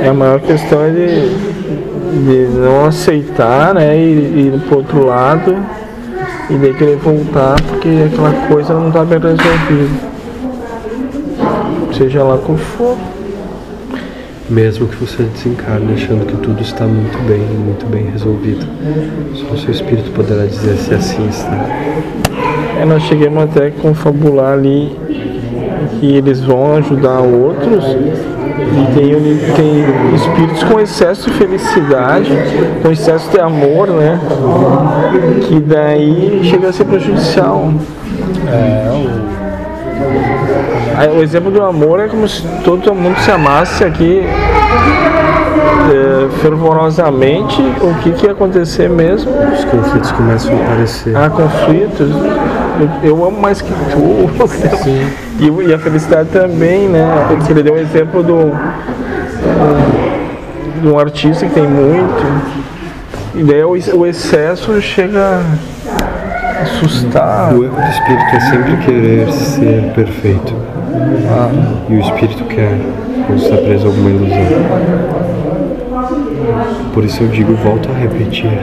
É a maior questão é de, de não aceitar, né? E ir pro outro lado e daí querer voltar porque aquela coisa não tá bem resolvida. Seja lá qual for. Mesmo que você desencarne achando que tudo está muito bem, muito bem resolvido. Só o seu espírito poderá dizer se assim está. É, nós chegamos até a confabular ali que eles vão ajudar outros e tem, tem espíritos com excesso de felicidade, com excesso de amor, né? Que daí chega a ser prejudicial. É, o O exemplo do amor é como se todo mundo se amasse aqui é, fervorosamente. O que, que ia acontecer mesmo? Os conflitos começam a aparecer. Há conflitos. Eu, eu amo mais que tu. E, e a felicidade também, né? Porque ele deu um exemplo do, de um artista que tem muito. E daí o, o excesso chega a assustar. O erro do espírito é sempre querer ser perfeito. E o espírito quer, quando está preso a alguma ilusão. Por isso eu digo, volto a repetir,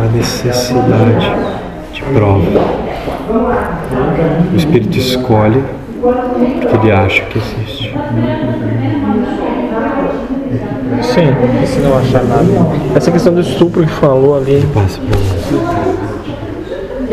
a necessidade de prova. O espírito escolhe porque ele acha que existe. Sim. e se não achar nada? Essa questão do estupro que falou ali. Passa por